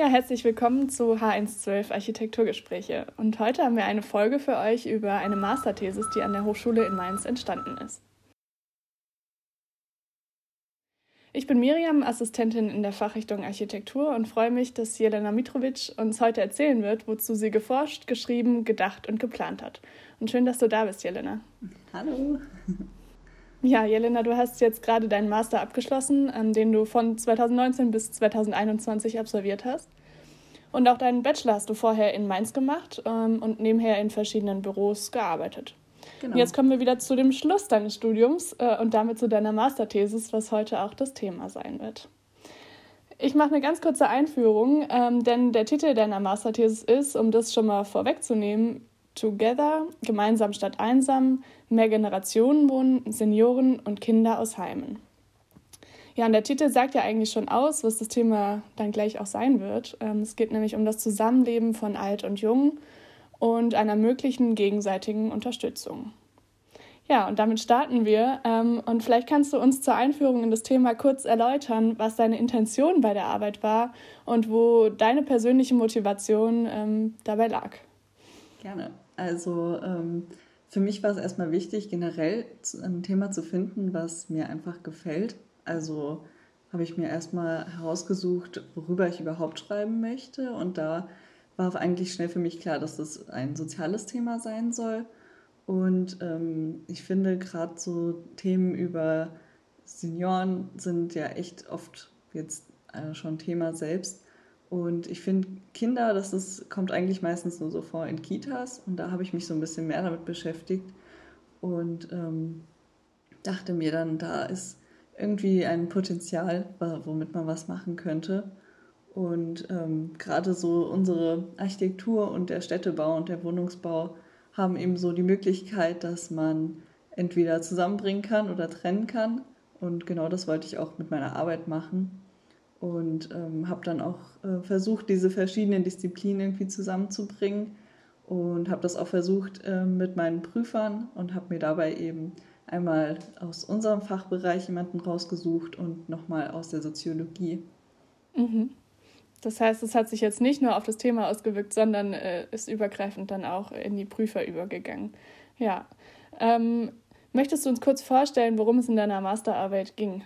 Ja, herzlich willkommen zu H112 Architekturgespräche. Und heute haben wir eine Folge für euch über eine Masterthesis, die an der Hochschule in Mainz entstanden ist. Ich bin Miriam, Assistentin in der Fachrichtung Architektur und freue mich, dass Jelena Mitrovic uns heute erzählen wird, wozu sie geforscht, geschrieben, gedacht und geplant hat. Und schön, dass du da bist, Jelena. Hallo. Ja, Jelena, du hast jetzt gerade deinen Master abgeschlossen, ähm, den du von 2019 bis 2021 absolviert hast. Und auch deinen Bachelor hast du vorher in Mainz gemacht ähm, und nebenher in verschiedenen Büros gearbeitet. Genau. Jetzt kommen wir wieder zu dem Schluss deines Studiums äh, und damit zu deiner Masterthesis, was heute auch das Thema sein wird. Ich mache eine ganz kurze Einführung, ähm, denn der Titel deiner Masterthesis ist, um das schon mal vorwegzunehmen, Together, gemeinsam statt einsam, mehr Generationenwohnen, Senioren und Kinder aus Heimen. Ja, und der Titel sagt ja eigentlich schon aus, was das Thema dann gleich auch sein wird. Ähm, es geht nämlich um das Zusammenleben von Alt und Jung und einer möglichen gegenseitigen Unterstützung. Ja, und damit starten wir. Ähm, und vielleicht kannst du uns zur Einführung in das Thema kurz erläutern, was deine Intention bei der Arbeit war und wo deine persönliche Motivation ähm, dabei lag. Gerne. Also ähm, für mich war es erstmal wichtig, generell ein Thema zu finden, was mir einfach gefällt. Also habe ich mir erstmal herausgesucht, worüber ich überhaupt schreiben möchte. Und da war eigentlich schnell für mich klar, dass das ein soziales Thema sein soll. Und ähm, ich finde gerade so Themen über Senioren sind ja echt oft jetzt äh, schon Thema selbst. Und ich finde, Kinder, das ist, kommt eigentlich meistens nur so vor in Kitas. Und da habe ich mich so ein bisschen mehr damit beschäftigt und ähm, dachte mir dann, da ist irgendwie ein Potenzial, womit man was machen könnte. Und ähm, gerade so unsere Architektur und der Städtebau und der Wohnungsbau haben eben so die Möglichkeit, dass man entweder zusammenbringen kann oder trennen kann. Und genau das wollte ich auch mit meiner Arbeit machen und ähm, habe dann auch äh, versucht, diese verschiedenen Disziplinen irgendwie zusammenzubringen und habe das auch versucht äh, mit meinen Prüfern und habe mir dabei eben einmal aus unserem Fachbereich jemanden rausgesucht und nochmal aus der Soziologie. Mhm. Das heißt, es hat sich jetzt nicht nur auf das Thema ausgewirkt, sondern äh, ist übergreifend dann auch in die Prüfer übergegangen. Ja. Ähm, möchtest du uns kurz vorstellen, worum es in deiner Masterarbeit ging?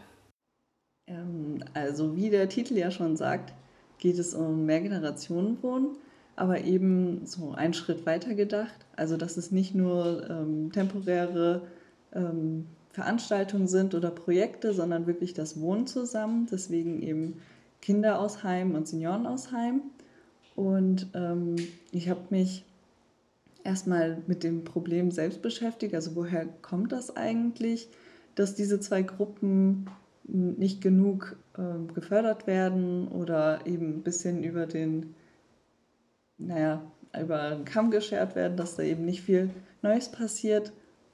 Ähm, also wie der Titel ja schon sagt, geht es um Mehrgenerationenwohnen, aber eben so einen Schritt weiter gedacht. Also dass es nicht nur ähm, temporäre ähm, Veranstaltungen sind oder Projekte, sondern wirklich das Wohnen zusammen. Deswegen eben Kinder aus Heim und Senioren aus Heim. Und ähm, ich habe mich erstmal mit dem Problem selbst beschäftigt. Also woher kommt das eigentlich, dass diese zwei Gruppen nicht genug äh, gefördert werden oder eben ein bisschen über den, naja, über den Kamm geschert werden, dass da eben nicht viel Neues passiert.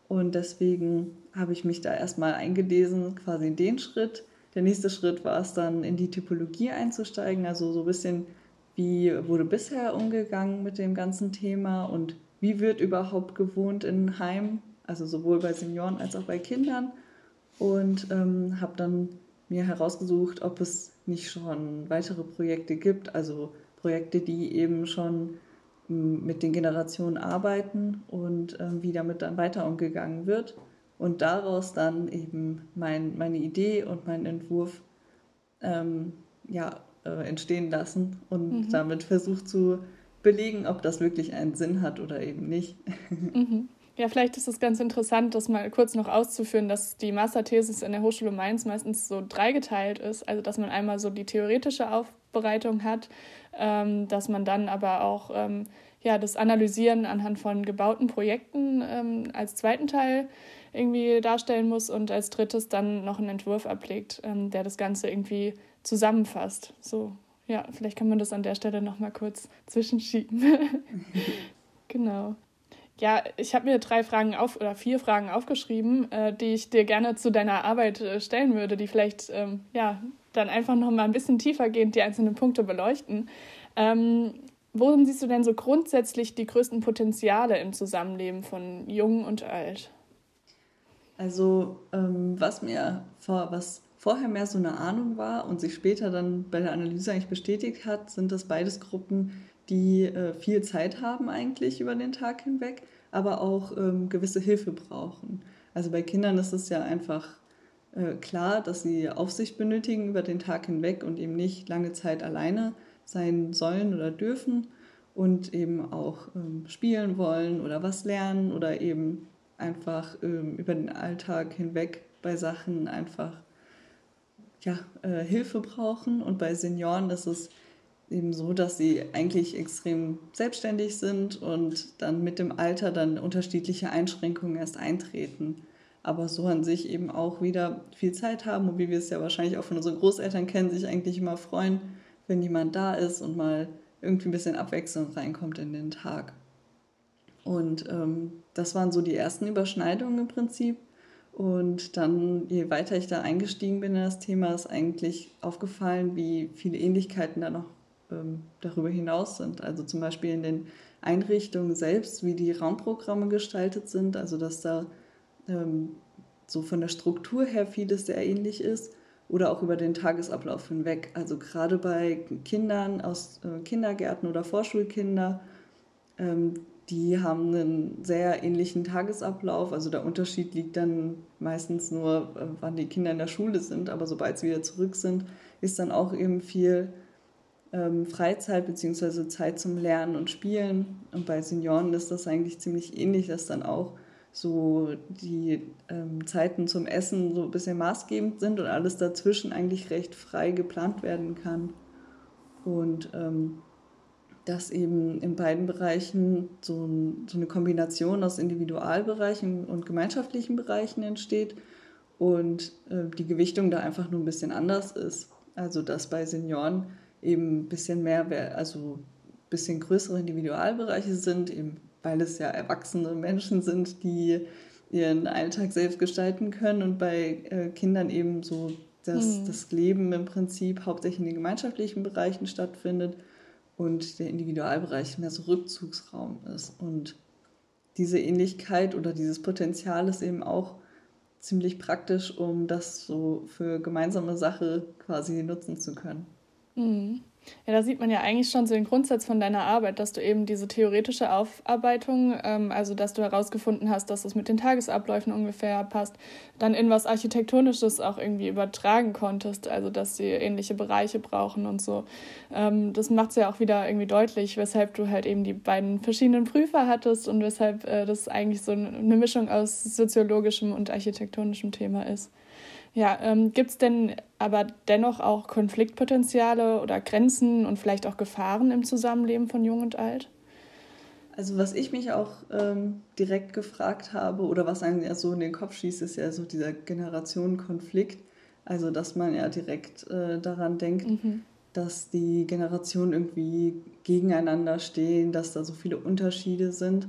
Und deswegen habe ich mich da erstmal eingelesen, quasi in den Schritt. Der nächste Schritt war es dann, in die Typologie einzusteigen, also so ein bisschen, wie wurde bisher umgegangen mit dem ganzen Thema und wie wird überhaupt gewohnt in Heim, also sowohl bei Senioren als auch bei Kindern und ähm, habe dann mir herausgesucht, ob es nicht schon weitere Projekte gibt, also Projekte, die eben schon hm, mit den Generationen arbeiten und ähm, wie damit dann weiter umgegangen wird. Und daraus dann eben mein, meine Idee und meinen Entwurf ähm, ja, äh, entstehen lassen und mhm. damit versucht zu belegen, ob das wirklich einen Sinn hat oder eben nicht. Mhm. Ja, vielleicht ist es ganz interessant, das mal kurz noch auszuführen, dass die Masterthesis in der Hochschule Mainz meistens so dreigeteilt ist. Also, dass man einmal so die theoretische Aufbereitung hat, ähm, dass man dann aber auch ähm, ja, das Analysieren anhand von gebauten Projekten ähm, als zweiten Teil irgendwie darstellen muss und als drittes dann noch einen Entwurf ablegt, ähm, der das Ganze irgendwie zusammenfasst. So, ja, vielleicht kann man das an der Stelle nochmal kurz zwischenschieben. genau. Ja, ich habe mir drei Fragen auf oder vier Fragen aufgeschrieben, äh, die ich dir gerne zu deiner Arbeit äh, stellen würde, die vielleicht ähm, ja dann einfach noch mal ein bisschen tiefergehend die einzelnen Punkte beleuchten. Ähm, worin siehst du denn so grundsätzlich die größten Potenziale im Zusammenleben von Jung und Alt? Also ähm, was mir vor, was vorher mehr so eine Ahnung war und sich später dann bei der Analyse eigentlich bestätigt hat, sind das beides Gruppen, die äh, viel Zeit haben eigentlich über den Tag hinweg, aber auch ähm, gewisse Hilfe brauchen. Also bei Kindern ist es ja einfach äh, klar, dass sie Aufsicht benötigen über den Tag hinweg und eben nicht lange Zeit alleine sein sollen oder dürfen und eben auch ähm, spielen wollen oder was lernen oder eben einfach ähm, über den Alltag hinweg bei Sachen einfach ja, äh, Hilfe brauchen. Und bei Senioren ist es eben so, dass sie eigentlich extrem selbstständig sind und dann mit dem Alter dann unterschiedliche Einschränkungen erst eintreten. Aber so an sich eben auch wieder viel Zeit haben und wie wir es ja wahrscheinlich auch von unseren Großeltern kennen, sich eigentlich immer freuen, wenn jemand da ist und mal irgendwie ein bisschen Abwechslung reinkommt in den Tag. Und ähm, das waren so die ersten Überschneidungen im Prinzip. Und dann, je weiter ich da eingestiegen bin in das Thema, ist eigentlich aufgefallen, wie viele Ähnlichkeiten da noch ähm, darüber hinaus sind. Also zum Beispiel in den Einrichtungen selbst, wie die Raumprogramme gestaltet sind, also dass da ähm, so von der Struktur her vieles sehr ähnlich ist oder auch über den Tagesablauf hinweg. Also gerade bei Kindern aus äh, Kindergärten oder Vorschulkinder, ähm, die haben einen sehr ähnlichen Tagesablauf. Also der Unterschied liegt dann meistens nur, äh, wann die Kinder in der Schule sind, aber sobald sie wieder zurück sind, ist dann auch eben viel ähm, Freizeit bzw. Zeit zum Lernen und Spielen. Und bei Senioren ist das eigentlich ziemlich ähnlich, dass dann auch so die ähm, Zeiten zum Essen so ein bisschen maßgebend sind und alles dazwischen eigentlich recht frei geplant werden kann. Und ähm, dass eben in beiden Bereichen so, ein, so, eine Kombination aus Individualbereichen und gemeinschaftlichen Bereichen entsteht und äh, die Gewichtung da einfach nur ein bisschen anders ist. Also dass bei Senioren eben ein bisschen mehr, also ein bisschen größere Individualbereiche sind, eben weil es ja erwachsene Menschen sind, die ihren Alltag selbst gestalten können und bei äh, Kindern eben so dass hm. das Leben im Prinzip hauptsächlich in den gemeinschaftlichen Bereichen stattfindet und der Individualbereich mehr so Rückzugsraum ist. Und diese Ähnlichkeit oder dieses Potenzial ist eben auch ziemlich praktisch, um das so für gemeinsame Sache quasi nutzen zu können. Mhm. Ja, da sieht man ja eigentlich schon so den Grundsatz von deiner Arbeit, dass du eben diese theoretische Aufarbeitung, ähm, also dass du herausgefunden hast, dass es mit den Tagesabläufen ungefähr passt, dann in was Architektonisches auch irgendwie übertragen konntest, also dass sie ähnliche Bereiche brauchen und so. Ähm, das macht es ja auch wieder irgendwie deutlich, weshalb du halt eben die beiden verschiedenen Prüfer hattest und weshalb äh, das eigentlich so eine Mischung aus soziologischem und architektonischem Thema ist. Ja, ähm, gibt es denn aber dennoch auch Konfliktpotenziale oder Grenzen und vielleicht auch Gefahren im Zusammenleben von Jung und Alt? Also was ich mich auch ähm, direkt gefragt habe oder was einem ja so in den Kopf schießt, ist ja so dieser Generationenkonflikt. Also dass man ja direkt äh, daran denkt, mhm. dass die Generationen irgendwie gegeneinander stehen, dass da so viele Unterschiede sind.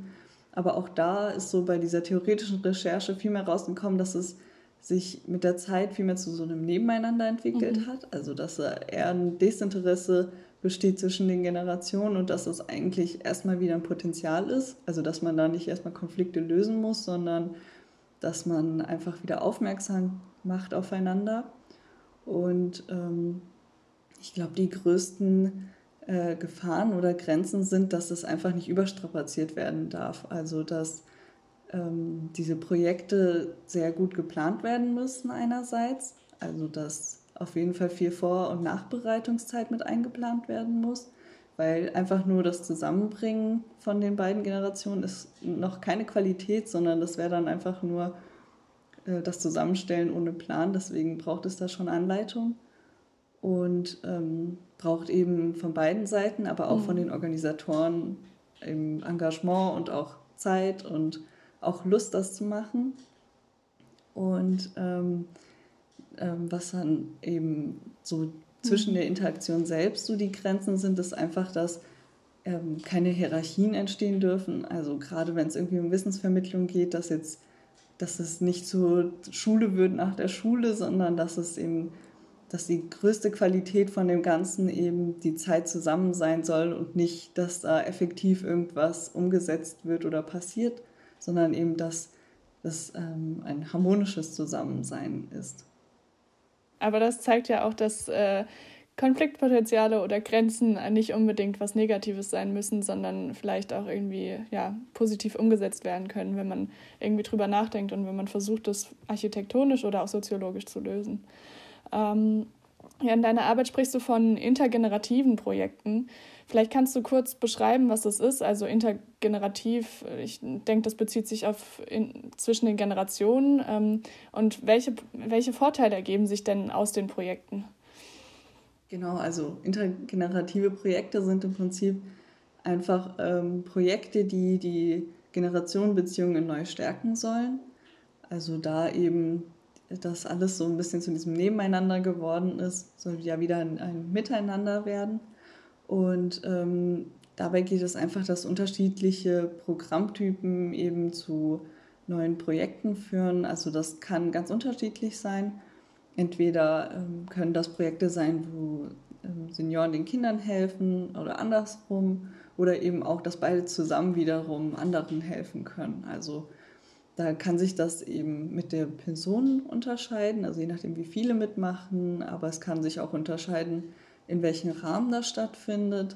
Aber auch da ist so bei dieser theoretischen Recherche viel mehr rausgekommen, dass es sich mit der Zeit viel mehr zu so einem Nebeneinander entwickelt mhm. hat. Also dass eher ein Desinteresse besteht zwischen den Generationen und dass es eigentlich erstmal wieder ein Potenzial ist. Also dass man da nicht erstmal Konflikte lösen muss, sondern dass man einfach wieder aufmerksam macht aufeinander. Und ähm, ich glaube, die größten äh, Gefahren oder Grenzen sind, dass es einfach nicht überstrapaziert werden darf. Also dass ähm, diese Projekte sehr gut geplant werden müssen einerseits, also dass auf jeden Fall viel Vor- und Nachbereitungszeit mit eingeplant werden muss, weil einfach nur das Zusammenbringen von den beiden Generationen ist noch keine Qualität, sondern das wäre dann einfach nur äh, das Zusammenstellen ohne Plan. Deswegen braucht es da schon Anleitung und ähm, braucht eben von beiden Seiten, aber auch mhm. von den Organisatoren im Engagement und auch Zeit und auch Lust, das zu machen. Und ähm, ähm, was dann eben so zwischen mhm. der Interaktion selbst so die Grenzen sind, ist einfach, dass ähm, keine Hierarchien entstehen dürfen. Also gerade wenn es irgendwie um Wissensvermittlung geht, dass jetzt, dass es nicht zur Schule wird nach der Schule, sondern dass es eben, dass die größte Qualität von dem Ganzen eben die Zeit zusammen sein soll und nicht, dass da effektiv irgendwas umgesetzt wird oder passiert sondern eben, dass das ähm, ein harmonisches Zusammensein ist. aber das zeigt ja auch, dass äh, Konfliktpotenziale oder Grenzen nicht unbedingt was Negatives sein müssen, sondern vielleicht auch irgendwie ja, positiv umgesetzt werden können, wenn man irgendwie drüber nachdenkt und wenn man versucht, das architektonisch oder auch soziologisch zu lösen. Ähm, ja, in deiner Arbeit sprichst du von intergenerativen Projekten. Vielleicht kannst du kurz beschreiben, was das ist. Also intergenerativ, ich denke, das bezieht sich auf in, zwischen den Generationen. Ähm, und welche, welche Vorteile ergeben sich denn aus den Projekten? Genau, also intergenerative Projekte sind im Prinzip einfach ähm, Projekte, die die Generationenbeziehungen neu stärken sollen. Also da eben das alles so ein bisschen zu diesem Nebeneinander geworden ist, soll ja wieder ein, ein Miteinander werden. Und ähm, dabei geht es einfach, dass unterschiedliche Programmtypen eben zu neuen Projekten führen. Also das kann ganz unterschiedlich sein. Entweder ähm, können das Projekte sein, wo ähm, Senioren den Kindern helfen oder andersrum oder eben auch, dass beide zusammen wiederum anderen helfen können. Also da kann sich das eben mit der Person unterscheiden, also je nachdem, wie viele mitmachen, aber es kann sich auch unterscheiden, in welchem Rahmen das stattfindet,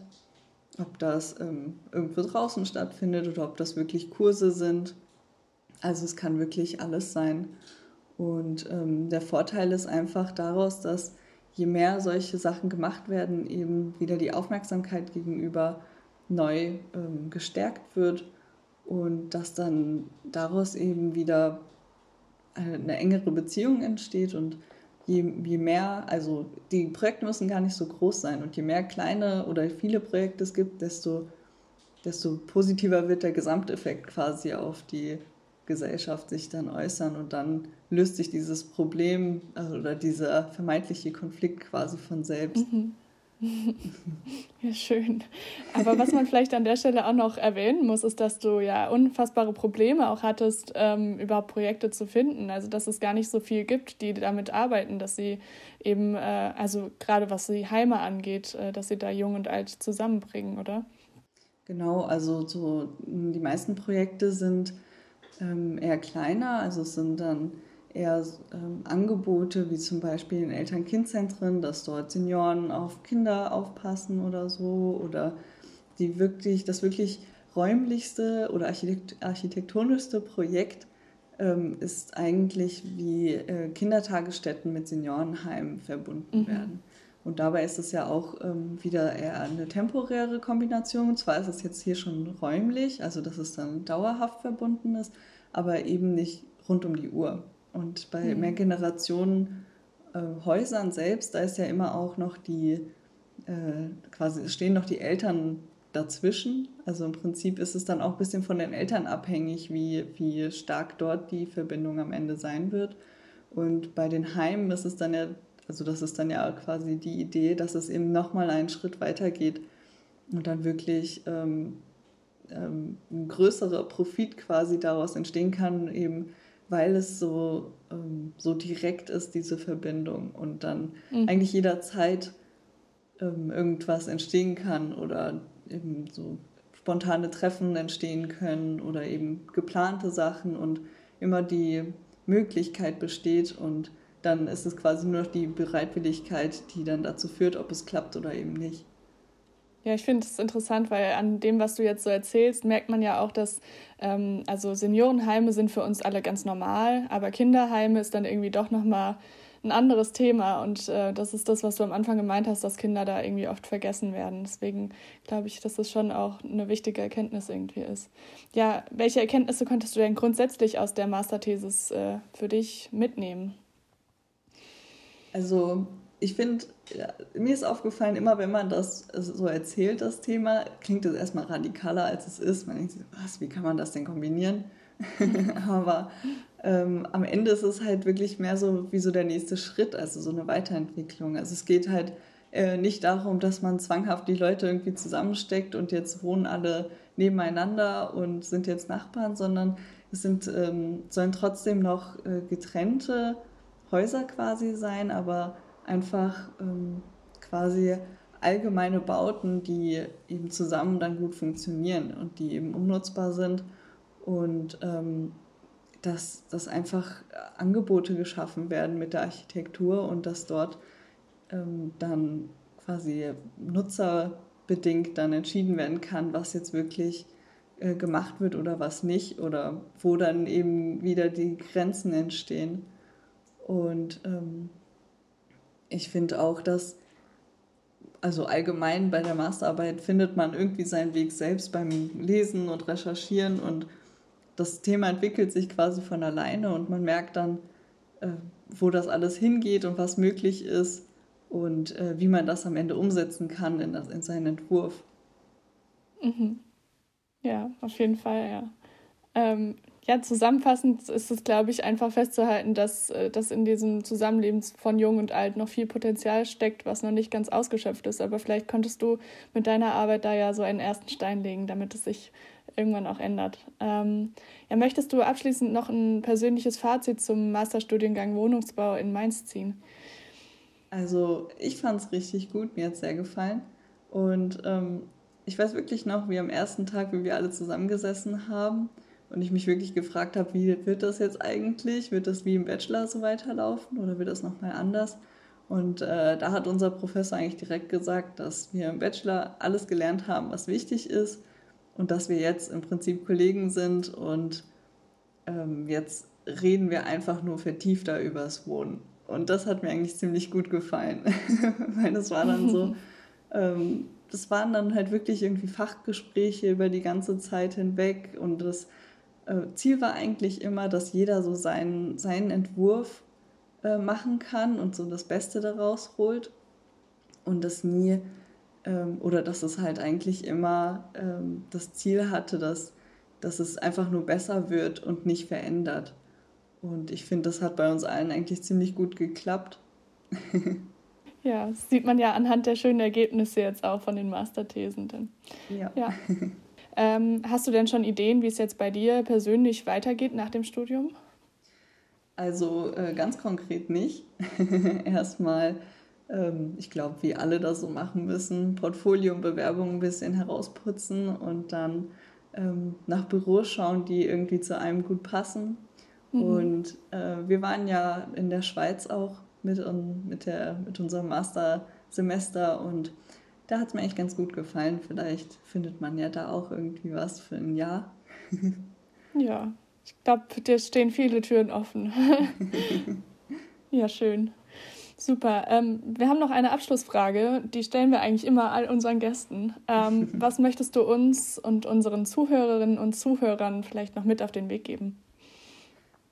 ob das ähm, irgendwo draußen stattfindet oder ob das wirklich Kurse sind. Also es kann wirklich alles sein. Und ähm, der Vorteil ist einfach daraus, dass je mehr solche Sachen gemacht werden, eben wieder die Aufmerksamkeit gegenüber neu ähm, gestärkt wird und dass dann daraus eben wieder eine engere Beziehung entsteht und je, je mehr, also die Projekte müssen gar nicht so groß sein und je mehr kleine oder viele Projekte es gibt, desto, desto positiver wird der Gesamteffekt quasi auf die Gesellschaft sich dann äußern und dann löst sich dieses Problem also, oder dieser vermeintliche Konflikt quasi von selbst. Mhm. Ja, schön. Aber was man vielleicht an der Stelle auch noch erwähnen muss, ist, dass du ja unfassbare Probleme auch hattest, ähm, überhaupt Projekte zu finden. Also, dass es gar nicht so viel gibt, die damit arbeiten, dass sie eben, äh, also gerade was die Heime angeht, äh, dass sie da jung und alt zusammenbringen, oder? Genau, also so die meisten Projekte sind ähm, eher kleiner, also es sind dann eher ähm, Angebote wie zum Beispiel in Eltern-Kind-Zentren, dass dort Senioren auf Kinder aufpassen oder so oder die wirklich, das wirklich räumlichste oder architekt architektonischste Projekt ähm, ist eigentlich, wie äh, Kindertagesstätten mit Seniorenheimen verbunden mhm. werden. Und dabei ist es ja auch ähm, wieder eher eine temporäre Kombination. Zwar ist es jetzt hier schon räumlich, also dass es dann dauerhaft verbunden ist, aber eben nicht rund um die Uhr. Und bei mhm. Mehrgenerationen äh, Häusern selbst, da ist ja immer auch noch die, äh, quasi stehen noch die Eltern dazwischen. Also im Prinzip ist es dann auch ein bisschen von den Eltern abhängig, wie, wie stark dort die Verbindung am Ende sein wird. Und bei den Heimen ist es dann ja, also das ist dann ja quasi die Idee, dass es eben nochmal einen Schritt weiter geht und dann wirklich ähm, ähm, ein größerer Profit quasi daraus entstehen kann, eben weil es so, ähm, so direkt ist, diese Verbindung und dann mhm. eigentlich jederzeit ähm, irgendwas entstehen kann oder eben so spontane Treffen entstehen können oder eben geplante Sachen und immer die Möglichkeit besteht und dann ist es quasi nur noch die Bereitwilligkeit, die dann dazu führt, ob es klappt oder eben nicht. Ja, ich finde es interessant, weil an dem, was du jetzt so erzählst, merkt man ja auch, dass ähm, also Seniorenheime sind für uns alle ganz normal, aber Kinderheime ist dann irgendwie doch nochmal ein anderes Thema. Und äh, das ist das, was du am Anfang gemeint hast, dass Kinder da irgendwie oft vergessen werden. Deswegen glaube ich, dass das schon auch eine wichtige Erkenntnis irgendwie ist. Ja, welche Erkenntnisse konntest du denn grundsätzlich aus der Masterthesis äh, für dich mitnehmen? Also ich finde, ja, mir ist aufgefallen, immer wenn man das so erzählt, das Thema, klingt es erstmal radikaler, als es ist. Man denkt sich, was, wie kann man das denn kombinieren? Aber ähm, am Ende ist es halt wirklich mehr so wie so der nächste Schritt, also so eine Weiterentwicklung. Also es geht halt äh, nicht darum, dass man zwanghaft die Leute irgendwie zusammensteckt und jetzt wohnen alle nebeneinander und sind jetzt Nachbarn, sondern es sind, ähm, sollen trotzdem noch äh, getrennte Häuser quasi sein, aber einfach ähm, quasi allgemeine Bauten, die eben zusammen dann gut funktionieren und die eben umnutzbar sind. Und ähm, dass, dass einfach Angebote geschaffen werden mit der Architektur und dass dort ähm, dann quasi nutzerbedingt dann entschieden werden kann, was jetzt wirklich äh, gemacht wird oder was nicht oder wo dann eben wieder die Grenzen entstehen. Und ähm, ich finde auch, dass also allgemein bei der Masterarbeit findet man irgendwie seinen Weg selbst beim Lesen und Recherchieren und das Thema entwickelt sich quasi von alleine und man merkt dann, äh, wo das alles hingeht und was möglich ist und äh, wie man das am Ende umsetzen kann in, das, in seinen Entwurf. Mhm. Ja, auf jeden Fall, ja. Ähm, ja, zusammenfassend ist es, glaube ich, einfach festzuhalten, dass, äh, dass in diesem Zusammenleben von Jung und Alt noch viel Potenzial steckt, was noch nicht ganz ausgeschöpft ist. Aber vielleicht konntest du mit deiner Arbeit da ja so einen ersten Stein legen, damit es sich irgendwann auch ändert. Ähm, ja, möchtest du abschließend noch ein persönliches Fazit zum Masterstudiengang Wohnungsbau in Mainz ziehen? Also ich fand es richtig gut, mir hat es sehr gefallen. Und ähm, ich weiß wirklich noch, wie am ersten Tag, wie wir alle zusammengesessen haben und ich mich wirklich gefragt habe, wie wird das jetzt eigentlich? Wird das wie im Bachelor so weiterlaufen oder wird das nochmal anders? Und äh, da hat unser Professor eigentlich direkt gesagt, dass wir im Bachelor alles gelernt haben, was wichtig ist und dass wir jetzt im Prinzip Kollegen sind und ähm, jetzt reden wir einfach nur vertiefter übers Wohnen. Und das hat mir eigentlich ziemlich gut gefallen, weil das war dann so, ähm, das waren dann halt wirklich irgendwie Fachgespräche über die ganze Zeit hinweg und das Ziel war eigentlich immer, dass jeder so seinen, seinen Entwurf äh, machen kann und so das Beste daraus holt und das nie ähm, oder dass es halt eigentlich immer ähm, das Ziel hatte, dass, dass es einfach nur besser wird und nicht verändert. Und ich finde, das hat bei uns allen eigentlich ziemlich gut geklappt. ja, das sieht man ja anhand der schönen Ergebnisse jetzt auch von den Masterthesen. Ja. ja. Ähm, hast du denn schon Ideen, wie es jetzt bei dir persönlich weitergeht nach dem Studium? Also äh, ganz konkret nicht. Erstmal, ähm, ich glaube, wie alle das so machen müssen, Portfolio und Bewerbung ein bisschen herausputzen und dann ähm, nach Büros schauen, die irgendwie zu einem gut passen. Mhm. Und äh, wir waren ja in der Schweiz auch mit, mit, der, mit unserem Mastersemester und da hat es mir echt ganz gut gefallen. Vielleicht findet man ja da auch irgendwie was für ein Jahr. ja, ich glaube, dir stehen viele Türen offen. ja, schön. Super. Ähm, wir haben noch eine Abschlussfrage, die stellen wir eigentlich immer all unseren Gästen. Ähm, was möchtest du uns und unseren Zuhörerinnen und Zuhörern vielleicht noch mit auf den Weg geben?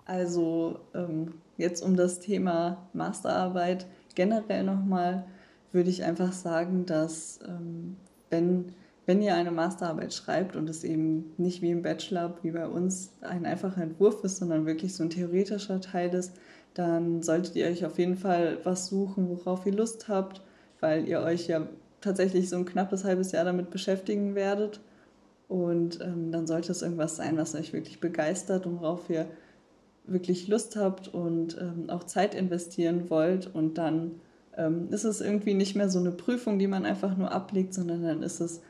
Also ähm, jetzt um das Thema Masterarbeit generell nochmal würde ich einfach sagen, dass ähm, wenn, wenn ihr eine Masterarbeit schreibt und es eben nicht wie im Bachelor, wie bei uns, ein einfacher Entwurf ist, sondern wirklich so ein theoretischer Teil ist, dann solltet ihr euch auf jeden Fall was suchen, worauf ihr Lust habt, weil ihr euch ja tatsächlich so ein knappes halbes Jahr damit beschäftigen werdet. Und ähm, dann sollte es irgendwas sein, was euch wirklich begeistert und worauf ihr wirklich Lust habt und ähm, auch Zeit investieren wollt. Und dann ähm, ist es irgendwie nicht mehr so eine Prüfung, die man einfach nur ablegt, sondern dann ist es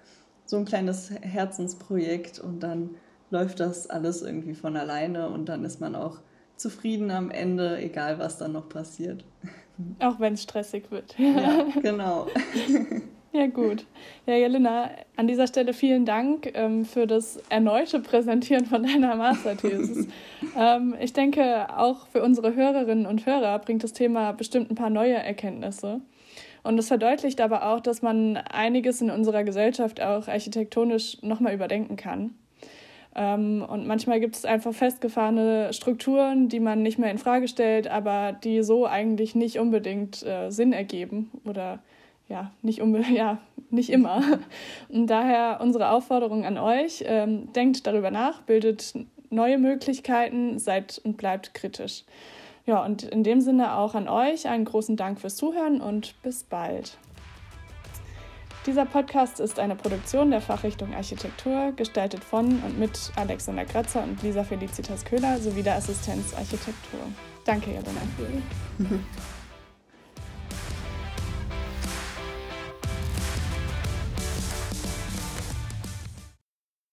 so ein kleines Herzensprojekt und dann läuft das alles irgendwie von alleine und dann ist man auch zufrieden am Ende, egal was dann noch passiert. Auch wenn es stressig wird. Ja, genau. Ja, gut. Ja, Jelena, an dieser Stelle vielen Dank ähm, für das erneute Präsentieren von deiner Masterthesis. ähm, ich denke, auch für unsere Hörerinnen und Hörer bringt das Thema bestimmt ein paar neue Erkenntnisse. Und es verdeutlicht aber auch, dass man einiges in unserer Gesellschaft auch architektonisch nochmal überdenken kann. Ähm, und manchmal gibt es einfach festgefahrene Strukturen, die man nicht mehr in Frage stellt, aber die so eigentlich nicht unbedingt äh, Sinn ergeben oder ja, nicht, ja, nicht immer. Und daher unsere Aufforderung an euch, ähm, denkt darüber nach, bildet neue Möglichkeiten, seid und bleibt kritisch. Ja, und in dem Sinne auch an euch einen großen Dank fürs Zuhören und bis bald. Dieser Podcast ist eine Produktion der Fachrichtung Architektur, gestaltet von und mit Alexander Kratzer und Lisa Felicitas Köhler sowie der Assistenz Architektur. Danke, Jelena.